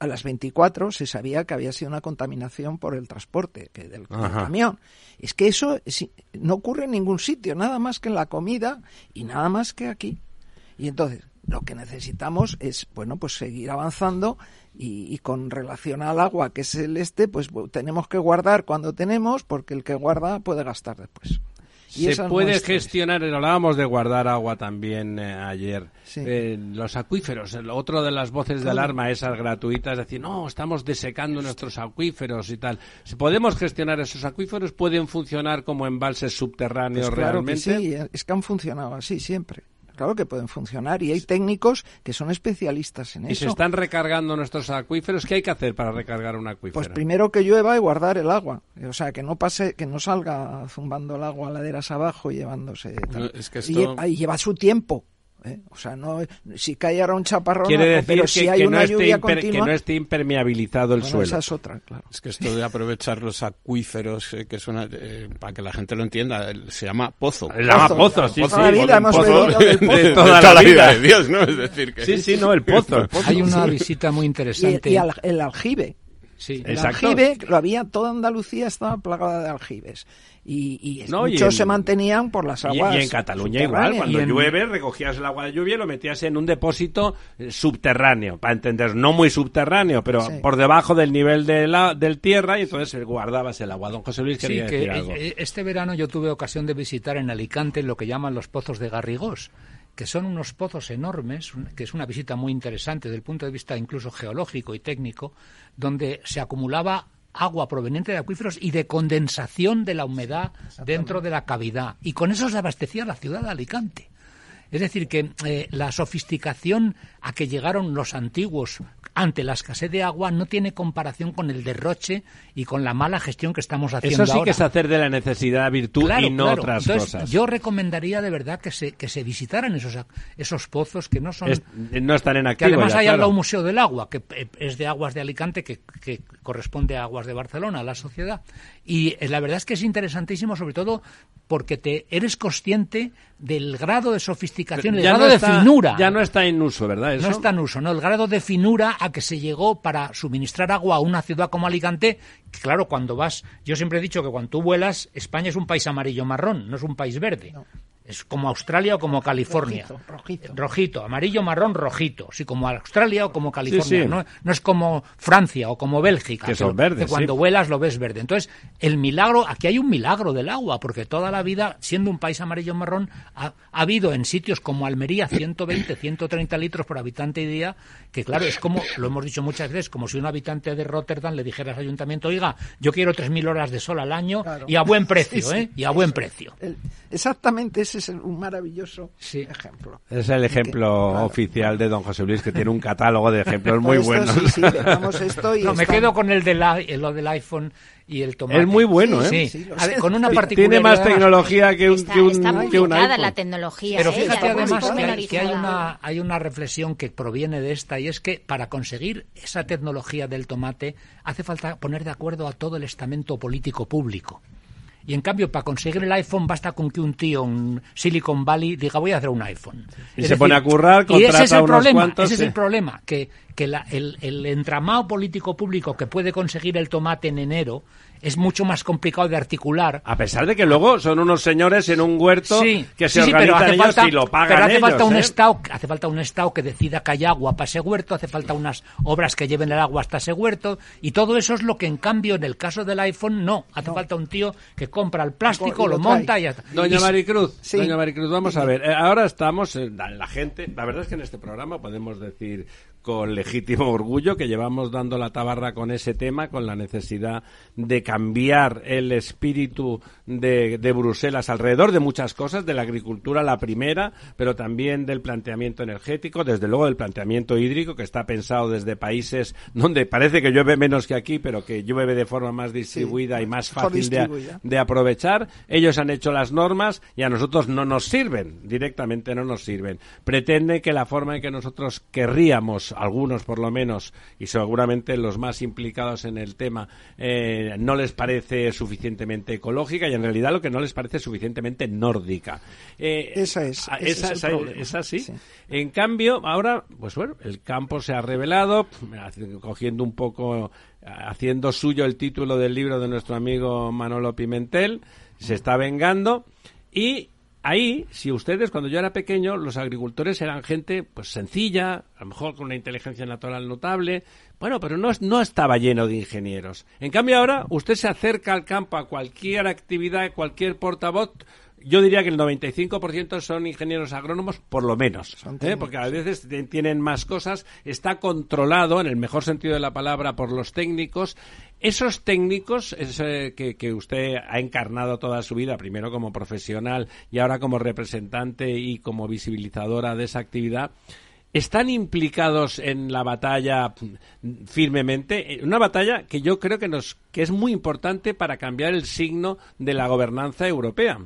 A las 24 se sabía que había sido una contaminación por el transporte que del, camión. Es que eso es- no ocurre en ningún sitio, nada más que en la comida y nada más que aquí. Y entonces, lo que necesitamos es, bueno, pues seguir avanzando y, y con relación al agua, que es el este, pues tenemos que guardar cuando tenemos, porque el que guarda puede gastar después. Y Se puede gestionar, hablábamos de guardar agua también eh, ayer, Sí. Eh, los acuíferos, el otro de las voces de alarma, esas gratuitas, decir, no, estamos desecando nuestros acuíferos y tal. Si podemos gestionar esos acuíferos, pueden funcionar como embalses subterráneos Pues claro que realmente. sí, es que han funcionado así siempre. Claro que pueden funcionar y hay técnicos que son especialistas en Y eso. se están recargando nuestros acuíferos. ¿Qué hay que hacer para recargar un acuífero? Pues primero que llueva y guardar el agua. O sea, que no pase, que no salga zumbando el agua laderas abajo y llevándose. tal. No, es que Y esto- lle- y lleva su tiempo. ¿Eh? O sea, no, si cae ahora un chaparrón, Quiere decir pero que, si hay que una no esté lluvia imper- continua, que no esté impermeabilizado el bueno, suelo. esa es otra, claro. Es que esto de aprovechar los acuíferos, eh, que es una, eh, para que la gente lo entienda, se llama pozo. Se llama Pozo, sí, Toda sí. la vida hemos pozo del pozo. de toda la vida. de Dios, ¿no? Es decir, que... Sí, sí, no, el pozo. el pozo. Hay una visita muy Y, interesante. y al- el aljibe. Sí. El Exacto. aljibe, lo había, toda Andalucía estaba plagada de aljibes. Y, y No, y muchos en- se mantenían por las Y, aguas. y en Cataluña igual, cuando Y en- llueve recogías el agua de lluvia y lo metías en un depósito eh, subterráneo, para entender, no muy subterráneo, pero Sí. por debajo del nivel de la, del tierra y entonces eh, guardabas el agua. Don José Luis Sí, quería que decir algo. eh, este verano yo tuve ocasión de visitar en Alicante lo que llaman los pozos de Garrigós, que son unos pozos enormes, que es una visita muy interesante desde el punto de vista incluso geológico y técnico, donde se acumulaba agua proveniente de acuíferos y de condensación de la humedad dentro de la cavidad. Y con eso se abastecía la ciudad de Alicante. Es decir, que eh, la sofisticación a que llegaron los antiguos ante la escasez de agua no tiene comparación con el derroche y con la mala gestión que estamos haciendo Eso sí ahora. que es hacer de la necesidad virtud Claro, y no claro. otras Entonces, cosas. Yo recomendaría de verdad que se, que se visitaran esos, esos pozos que no son... Es- no están en que activo además ya, hay claro. un museo del agua, que eh, es de Aguas de Alicante, que, que corresponde a Aguas de Barcelona, a la sociedad. Y eh, la verdad es que es interesantísimo, sobre todo porque te eres consciente del grado de sofisticación, el Ya grado no de está- finura. Ya no está en uso, ¿verdad? Eso? No está en uso, ¿no? El grado de finura a que se llegó para suministrar agua a una ciudad como Alicante, que claro, cuando vas, yo siempre he dicho que cuando tú vuelas, España es un país amarillo-marrón, no es un país verde. Es como Australia o como California. Rojito. Rojito, amarillo, marrón, rojito. Sí, como Australia o como California. sí. No, no es como Francia o como Bélgica. Que son verdes, cuando sí. vuelas lo ves verde. Entonces, el milagro, aquí hay un milagro del agua, porque toda la vida, siendo un país amarillo-marrón, ha, ha habido en sitios como Almería 120, 130 litros por habitante y día, que claro, es como, lo hemos dicho muchas veces, como si un habitante de Rotterdam le dijera al ayuntamiento, oiga, yo quiero 3.000 horas de sol al año Claro. y a buen precio, Sí, sí, ¿eh? Y a buen precio. El- exactamente ese es el- un maravilloso Sí. ejemplo. Es el ejemplo claro. oficial de don José Luis, que tiene un catálogo de ejemplos muy esto, buenos. Sí, sí, dejamos esto y No, me quedo con el, del, i- lo del iPhone y el tomate. Es muy bueno, ¿eh? Sí, A ver, con una Ti- particularidad. Tiene más tecnología que un, Está, que un, está que un publicada iPhone. la tecnología. Pero ¿eh? fíjate además que que hay una, hay una reflexión que proviene de esta y es que para conseguir esa tecnología del tomate hace falta poner de acuerdo a todo el estamento político público. Y en cambio, para conseguir el iPhone basta con que un tío en Silicon Valley diga voy a hacer un iPhone. Y se pone a currar, y ese es contrata el unos problema, cuantos, ese sí. es el problema, que, que la- el, el entramado político público que puede conseguir el tomate en enero es mucho más complicado de articular A pesar de que luego son unos señores en un huerto Sí, que sí, se sí, pero organizan hace ellos falta, y lo pagan pero hace ellos, falta un ¿eh? estado, hace falta un estado que decida que hay agua para ese huerto, hace falta unas obras que lleven el agua hasta ese huerto y todo eso es lo que en cambio en el caso del iPhone no, hace falta un tío que compra el plástico, Y lo monta y ya está. Doña Y- Maricruz, Sí. doña Maricruz, vamos a ver. eh, ahora estamos, eh, la gente, la verdad es que en este programa podemos decir con legítimo orgullo que llevamos dando la tabarra con ese tema, con la necesidad de cambiar el espíritu de, de Bruselas alrededor de muchas cosas, de la agricultura la primera, pero también del planteamiento energético, desde luego del planteamiento hídrico, que está pensado desde países donde parece que llueve menos que aquí, pero que llueve de forma más distribuida y más fácil de, de aprovechar. Ellos han hecho las normas y a nosotros no nos sirven, directamente no nos sirven. Pretende que la forma en que nosotros querríamos, algunos por lo menos, y seguramente los más implicados en el tema, eh, no les parece suficientemente ecológica y en realidad lo que no les parece es suficientemente nórdica. Eh, Esa es, ah, esa- es esa- es así. Sí. En cambio, ahora, pues bueno, el campo se ha revelado, cogiendo un poco, haciendo suyo el título del libro de nuestro amigo Manolo Pimentel, se está vengando y ahí, si ustedes, cuando yo era pequeño, los agricultores eran gente pues sencilla, a lo mejor con una inteligencia natural notable, bueno, pero no, no estaba lleno de ingenieros. En cambio ahora, usted se acerca al campo a cualquier actividad, cualquier portavoz, yo diría que el 95% son ingenieros agrónomos, por lo menos, ¿eh? porque a veces tienen más cosas. Está controlado, en el mejor sentido de la palabra, por los técnicos. Esos técnicos ese que, que usted ha encarnado toda su vida, primero como profesional y ahora como representante y como visibilizadora de esa actividad, ¿Están implicados en la batalla mm, firmemente? Eh, Una batalla que yo creo que, nos, que es muy importante para cambiar el signo de la gobernanza europea.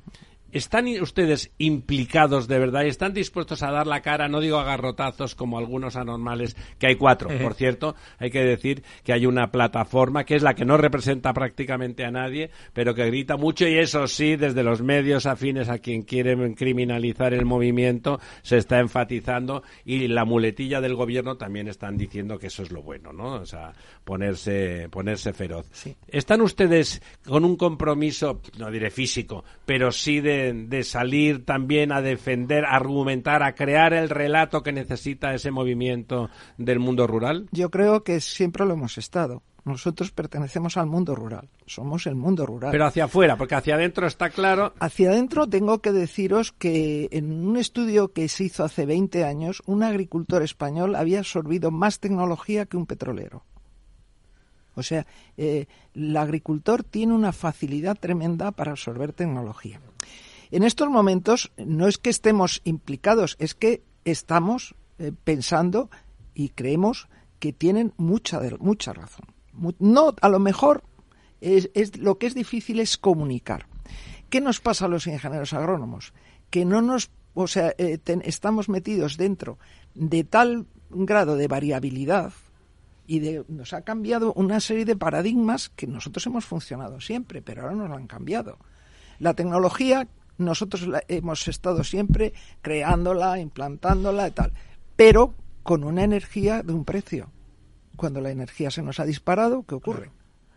¿Están ustedes implicados de verdad y están dispuestos a dar la cara, no digo a garrotazos como algunos anormales, que hay cuatro, por cierto, hay que decir que hay una plataforma que es la que no representa prácticamente a nadie, pero que grita mucho y eso sí, desde los medios afines a quien quiere criminalizar el movimiento, se está enfatizando y la muletilla del gobierno también están diciendo que eso es lo bueno, ¿no? O sea, ponerse, ponerse feroz. ¿Están ustedes con un compromiso, no diré físico, pero sí de, de salir también a defender, a argumentar, a crear el relato que necesita ese movimiento del mundo rural? Yo creo que siempre lo hemos estado. Nosotros pertenecemos al mundo rural. Somos el mundo rural. Pero hacia afuera, porque hacia adentro está claro. Hacia adentro tengo que deciros que en un estudio que se hizo hace 20 años, un agricultor español había absorbido más tecnología que un petrolero. O sea, eh, el agricultor tiene una facilidad tremenda para absorber tecnología. En estos momentos no es que estemos implicados, es que estamos eh, pensando y creemos que tienen mucha, mucha razón. No, a lo mejor es, es- lo que es difícil es comunicar. ¿Qué nos pasa a los ingenieros agrónomos? Que no nos, o sea, eh, ten- estamos metidos dentro de tal grado de variabilidad y de, nos ha cambiado una serie de paradigmas que nosotros hemos funcionado siempre, pero ahora nos lo han cambiado. La tecnología, nosotros la hemos estado siempre creándola, implantándola y tal, pero con una energía de un precio. Cuando la energía se nos ha disparado, ¿qué ocurre?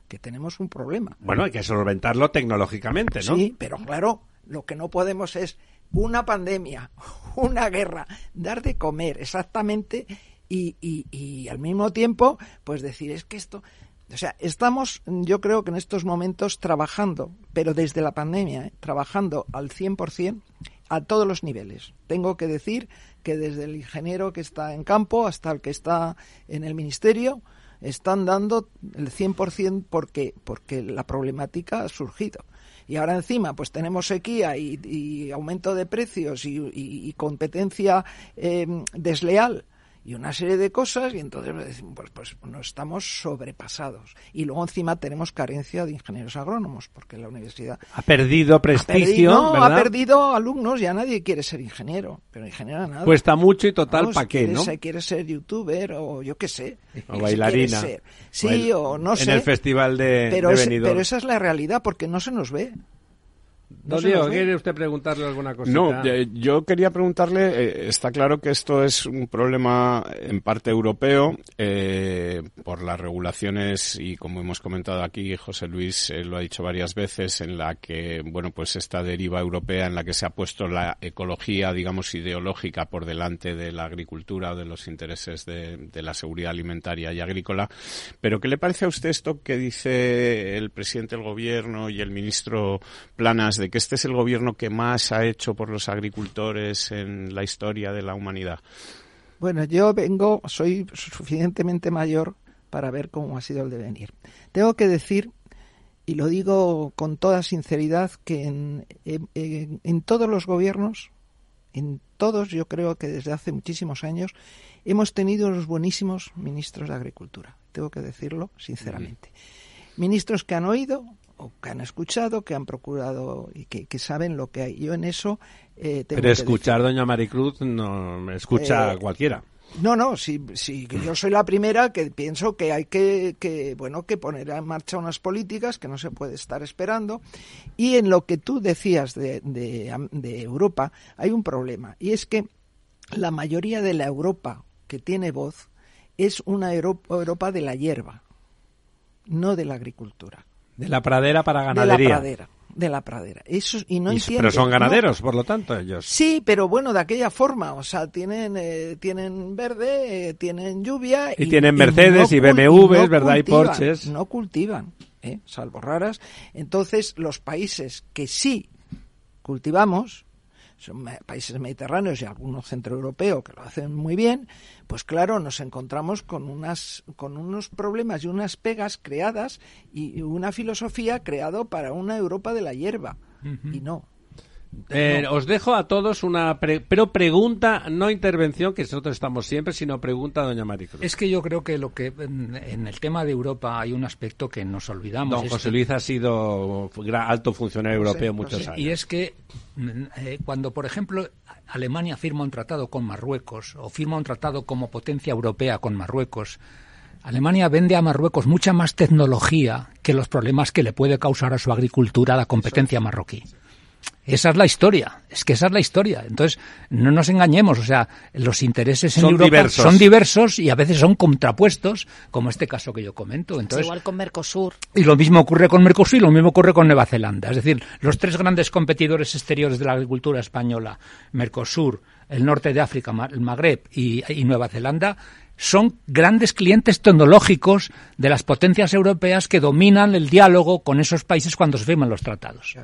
Que tenemos un problema. Bueno, hay que solventarlo tecnológicamente, ¿no? Sí, pero claro, lo que no podemos es una pandemia, una guerra, dar de comer exactamente y, y, y al mismo tiempo, pues decir, es que esto... O sea, estamos, yo creo que en estos momentos trabajando, pero desde la pandemia, ¿eh? trabajando al 100% a todos los niveles. Tengo que decir que desde el ingeniero que está en campo hasta el que está en el ministerio, están dando el 100% porque, porque la problemática ha surgido. Y ahora encima, pues tenemos sequía y, aumento de precios y, competencia eh, desleal y una serie de cosas y entonces decimos, pues, pues no estamos sobrepasados. Y luego encima tenemos carencia de ingenieros agrónomos porque la universidad Ha perdido ha prestigio, perdido, no, ¿verdad? ha perdido alumnos, ya nadie quiere ser ingeniero, pero ingeniero nada. Cuesta mucho y total, Vamos, ¿para qué, quiere no? ser- quiere ser youtuber o yo qué sé. O bailarina. ser. Sí, o no sé. En el festival de, pero, de es- Benidorm. pero esa es la realidad porque no se nos ve. No Diego. ¿quiere usted preguntarle alguna cosita? No, eh, yo quería preguntarle, eh, está claro que esto es un problema en parte europeo eh, por las regulaciones y como hemos comentado aquí, José Luis eh, lo ha dicho varias veces, en la que, bueno, pues esta deriva europea en la que se ha puesto la ecología, digamos, ideológica por delante de la agricultura o de los intereses de, de la seguridad alimentaria y agrícola. Pero ¿qué le parece a usted esto que dice el presidente del gobierno y el ministro Planas de que este es el gobierno que más ha hecho por los agricultores en la historia de la humanidad? Bueno, yo vengo, soy suficientemente mayor para ver cómo ha sido el devenir. Tengo que decir, y lo digo con toda sinceridad, que en, en- en- en todos los gobiernos, en todos yo creo que desde hace muchísimos años, hemos tenido unos buenísimos ministros de Agricultura. Tengo que decirlo sinceramente. Ministros que han oído o que han escuchado, que han procurado y que, que saben lo que hay. Yo en eso eh, tengo Pero escuchar, doña Maricruz, no me escucha Eh, cualquiera. no, no, sí, sí, yo soy la primera que pienso que hay que, que, bueno, que poner en marcha unas políticas que no se puede estar esperando. Y en lo que tú decías de, de, de Europa, hay un problema. Y es que la mayoría de la Europa que tiene voz es una Europa, Europa de la hierba, no de la agricultura. De la pradera para De la ganadería. pradera. De la pradera. Eso, y no Y- entienden, pero son no- ganaderos, por lo tanto, ellos. Sí, pero bueno, de aquella forma, o sea, tienen eh, tienen verde, eh, tienen lluvia Y tienen Mercedes y cul- BMWs, ¿verdad? Y Porsches. No cultivan, ¿eh? salvo raras. Entonces, los países que sí cultivamos, son países mediterráneos y algunos centroeuropeos que lo hacen muy bien, pues claro, nos encontramos con unas con unos problemas y unas pegas creadas y una filosofía creado para una Europa de la hierba y no. Eh, os dejo a todos una pre- pero pregunta, no intervención, que nosotros estamos siempre, sino pregunta a doña Maricruz. Es que yo creo que lo que en, en el tema de Europa hay un aspecto que nos olvidamos. Don José que- Luis ha sido alto funcionario europeo muchos años. Y es que mm, eh, cuando, por ejemplo, Alemania firma un tratado con Marruecos o firma un tratado como potencia europea con Marruecos, Alemania vende a Marruecos mucha más tecnología que los problemas que le puede causar a su agricultura la competencia marroquí. Esa es la historia, es que esa es la historia. Entonces, no nos engañemos, o sea, los intereses en Son Europa diversos. son diversos y a veces son contrapuestos, como este caso que yo comento. Es igual con Mercosur. y lo mismo ocurre con Mercosur y lo mismo ocurre con Nueva Zelanda. Es decir, los tres grandes competidores exteriores de la agricultura española, Mercosur, el norte de África, el Magreb y, y Nueva Zelanda, son grandes clientes tecnológicos de las potencias europeas que dominan el diálogo con esos países cuando se firman los tratados.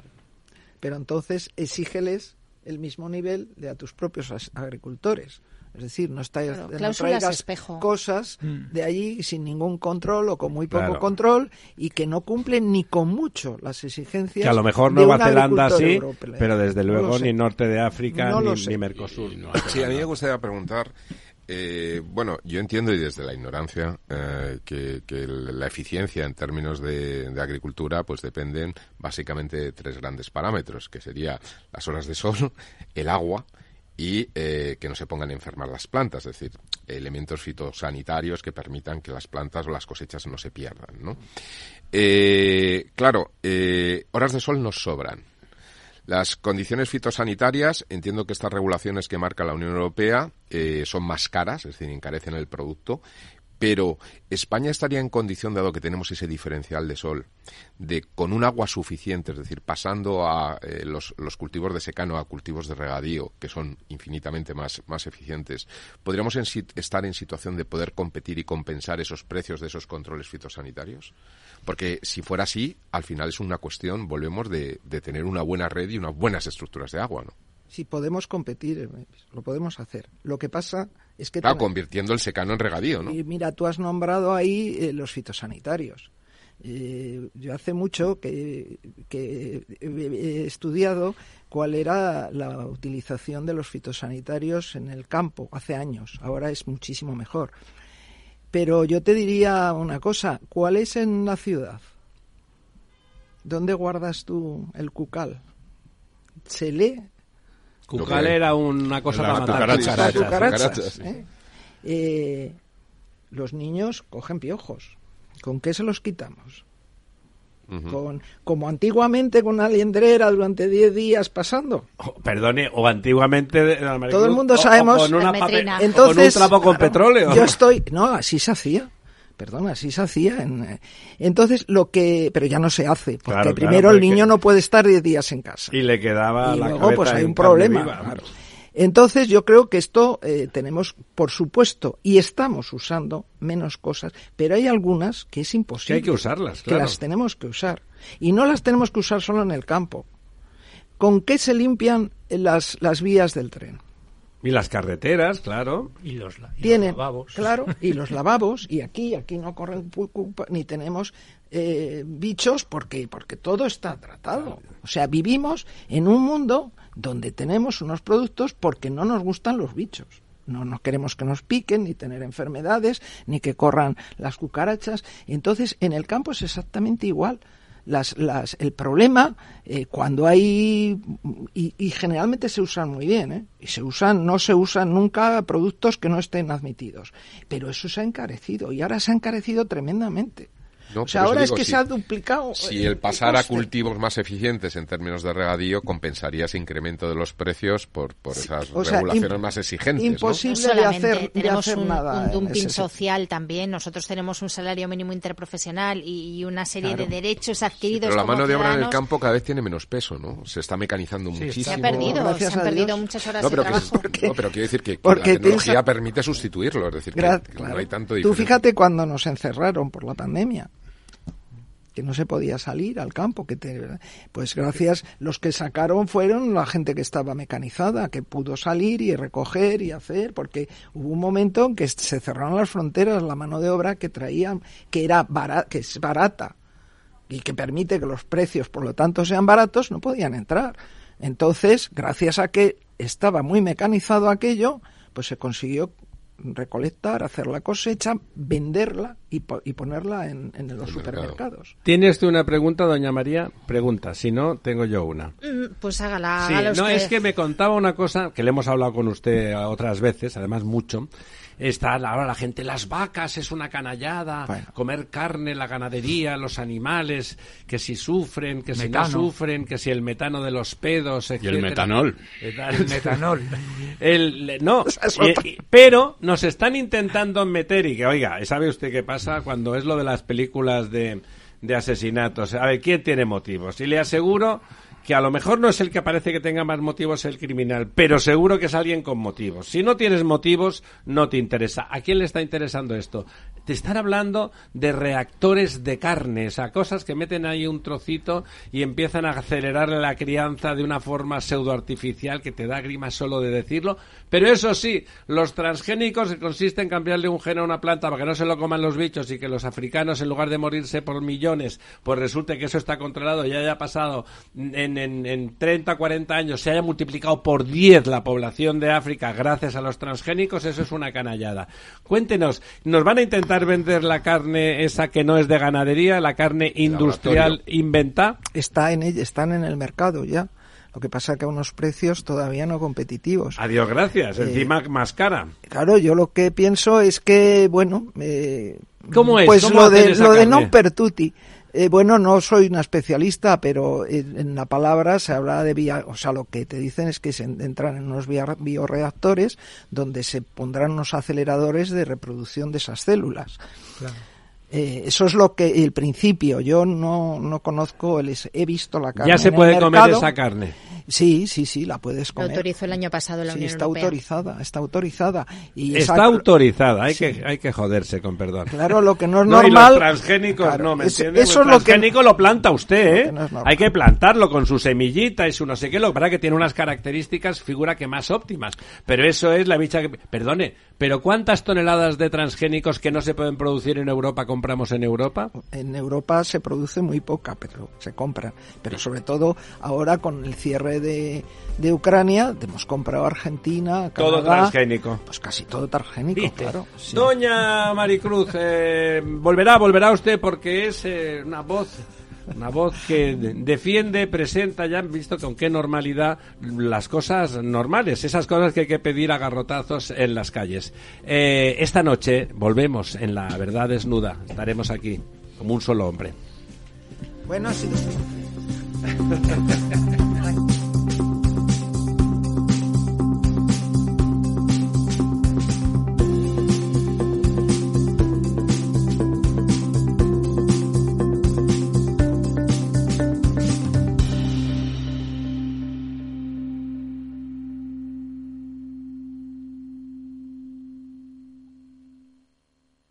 Pero entonces exígeles el mismo nivel de a tus propios agricultores. Es decir, no, está, Claro, no cláusulas traigas espejo. cosas Mm. de allí sin ningún control o con muy poco Claro. control y que no cumplen ni con mucho las exigencias. Que a lo mejor Nueva Zelanda sí, europeo. pero desde No luego sé. ni norte de África No ni Mercosur. Sí, a mí me gustaría preguntar, eh, bueno, yo entiendo y desde la ignorancia eh, que, la eficiencia en términos de, agricultura pues dependen básicamente de tres grandes parámetros, que sería las horas de sol, el agua y eh, que no se pongan a enfermar las plantas, es decir, elementos fitosanitarios que permitan que las plantas o las cosechas no se pierdan, ¿no? Eh, claro, horas de sol nos sobran. Las condiciones fitosanitarias, entiendo que estas regulaciones que marca la Unión Europea eh, son más caras, es decir, encarecen el producto, pero España estaría en condición, dado que tenemos ese diferencial de sol, de con un agua suficiente, es decir, pasando a eh, los, cultivos de secano a cultivos de regadío, que son infinitamente más, más eficientes, podríamos en estar en situación de poder competir y compensar esos precios de esos controles fitosanitarios. Porque si fuera así, al final es una cuestión, volvemos, de, de tener una buena red y unas buenas estructuras de agua, ¿no? Si podemos competir, eh, lo podemos hacer. Lo que pasa es que... Claro, tenemos- convirtiendo el secano en regadío, ¿no? Y mira, tú has nombrado ahí eh, los fitosanitarios. Eh, yo hace mucho que, que he he estudiado cuál era la utilización de los fitosanitarios en el campo hace años. Ahora es muchísimo mejor. Pero yo te diría una cosa, ¿cuál es en la ciudad? ¿Dónde guardas tú el cucal? ¿Se lee? Cucal que- era una cosa para matar cucarachas. cucarachas, cucarachas, ¿eh? Eh, los niños cogen piojos. ¿Con qué se los quitamos? Ujú. con Como antiguamente con una liendrera durante 10 días pasando. Oh, Perdone, o antiguamente... Todo el mundo o- o sabemos- con una Permetrina. pape- Entonces, con un trapo con claro, petróleo. Yo estoy... No, así se hacía. Perdona, así se hacía. en, eh, entonces, lo que... Pero ya no se hace. Porque Claro, claro, primero el niño no puede estar 10 días en casa. Y le quedaba y la luego pues hay un problema. viva. claro. Entonces yo creo que esto eh, tenemos, por supuesto, y estamos usando menos cosas, pero hay algunas que es imposible. Que hay que usarlas, que claro. las tenemos que usar. Y no las tenemos que usar solo en el campo. ¿Con qué se limpian las, las vías del tren? Y las carreteras, claro. Y los, la- y los Tienen, lavabos. claro, y los lavabos, y aquí, aquí no corren culpa, ni tenemos eh, bichos porque, porque todo está tratado. O sea, vivimos en un mundo donde tenemos unos productos porque no nos gustan los bichos. No, no queremos que nos piquen, ni tener enfermedades, ni que corran las cucarachas. Entonces, en el campo es exactamente igual. Las, las, el problema eh, cuando hay y, y generalmente se usan muy bien ¿eh? y se usan no se usan nunca productos que no estén admitidos pero eso se ha encarecido y ahora se ha encarecido tremendamente No, o sea ahora es digo, que si- se ha duplicado Si eh, el pasar a cultivos más eficientes en términos de regadío compensaría ese incremento de los precios por, por esas o sea, regulaciones más exigentes, imposible No de hacer, de tenemos hacer un, nada un dumping social también. Nosotros tenemos un salario mínimo interprofesional y, y una serie Claro. de derechos adquiridos Pero la mano de obra en el campo cada vez tiene menos peso, ¿no? Se está mecanizando Sí, muchísimo. Se ha perdido, Gracias se han a perdido muchas horas No, pero, de que, trabajo. no, pero quiero decir que, que Porque la tecnología piensa- permite sustituirlo, es decir, que, claro. no hay tanto Tú diferencia. fíjate cuando nos encerraron por la pandemia. Que no se podía salir al campo, que te, pues gracias, los que sacaron fueron la gente que estaba mecanizada, que pudo salir y recoger y hacer, porque hubo un momento en que se cerraron las fronteras, la mano de obra que traían, que era barata, que es barata y que permite que los precios, por lo tanto, sean baratos, no podían entrar. Entonces, gracias a que estaba muy mecanizado aquello, pues se consiguió recolectar, hacer la cosecha, venderla y, po- y ponerla en, en los supermercados. ¿Tiene usted una pregunta, doña María? Pregunta. Si no, tengo yo una. Mm, Pues hágala, Sí, hágala no, usted. es que me contaba una cosa que le hemos hablado con usted otras veces, además mucho. Está ahora la gente, las vacas es una canallada, Bueno. comer carne, la ganadería, los animales, que si sufren, que si no sufren, que si el metano de los pedos, Y el metanol. El Metanol. el, no, es y- otra. y- pero nos están intentando meter y que, oiga, ¿sabe usted qué pasa cuando es lo de las películas de, de asesinatos? A ver, ¿quién tiene motivos? Y le aseguro que a lo mejor no es el que parece que tenga más motivos el criminal, pero seguro que es alguien con motivos. Si no tienes motivos, no te interesa. ¿A quién le está interesando esto? Te están hablando de reactores de carne, o sea, cosas que meten ahí un trocito y empiezan a acelerar la crianza de una forma pseudoartificial que te da grima solo de decirlo. Pero eso sí, los transgénicos consiste en cambiarle un gen a una planta para que no se lo coman los bichos y que los africanos, en lugar de morirse por millones, pues resulte que eso está controlado y haya pasado en, en, en 30, 40 años, se haya multiplicado por 10 la población de África gracias a los transgénicos, eso es una canallada. Cuéntenos, ¿nos van a intentar vender la carne esa que no es de ganadería, la carne industrial inventada? Está en están en el mercado ya. Lo que pasa que a unos precios todavía no competitivos. Adiós, gracias. Encima más cara. Claro, yo lo que pienso es que, bueno, eh, ¿Cómo es? pues ¿Cómo lo de, lo de non per tutti. Eh, bueno, no soy una especialista, pero en, en la palabra se habla de vía, o sea, lo que te dicen es que se entran en unos via- bioreactores donde se pondrán unos aceleradores de reproducción de esas células. Eh, eso es lo que el principio. Yo no, no conozco, el, he visto la carne. Ya se en el puede comer esa carne. Sí, sí, sí, la puedes Lo comer. autorizó el año pasado la Sí, Unión está Europea. autorizada, está autorizada. Y Está esa- autorizada, hay, Sí. que, hay que joderse, con perdón. Claro, lo que no es No, y normal. los transgénicos, Claro, no, ¿me es- entiende? Eso el lo que. transgénico lo planta usted, lo ¿eh? que no es normal. Hay que plantarlo con su semillita y su no sé qué, lo que pasa es que tiene unas características, figura que más óptimas. Pero eso es la bicha que... Perdone, ¿pero cuántas toneladas de transgénicos que no se pueden producir en Europa compramos en Europa? En Europa se produce muy poca, pero se compra. Pero sobre todo ahora con el cierre de, de Ucrania, hemos comprado Argentina, Todo Canadá, transgénico. Pues casi todo transgénico, ¿Viste? claro. sí. Doña Maricruz, eh, volverá, volverá usted porque es eh, una voz, una voz que de- defiende, presenta, ya han visto con qué normalidad las cosas normales, esas cosas que hay que pedir a garrotazos en las calles. Eh, esta noche volvemos en La Verdad Desnuda, estaremos aquí como un solo hombre. Bueno, ha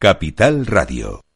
Capital Radio.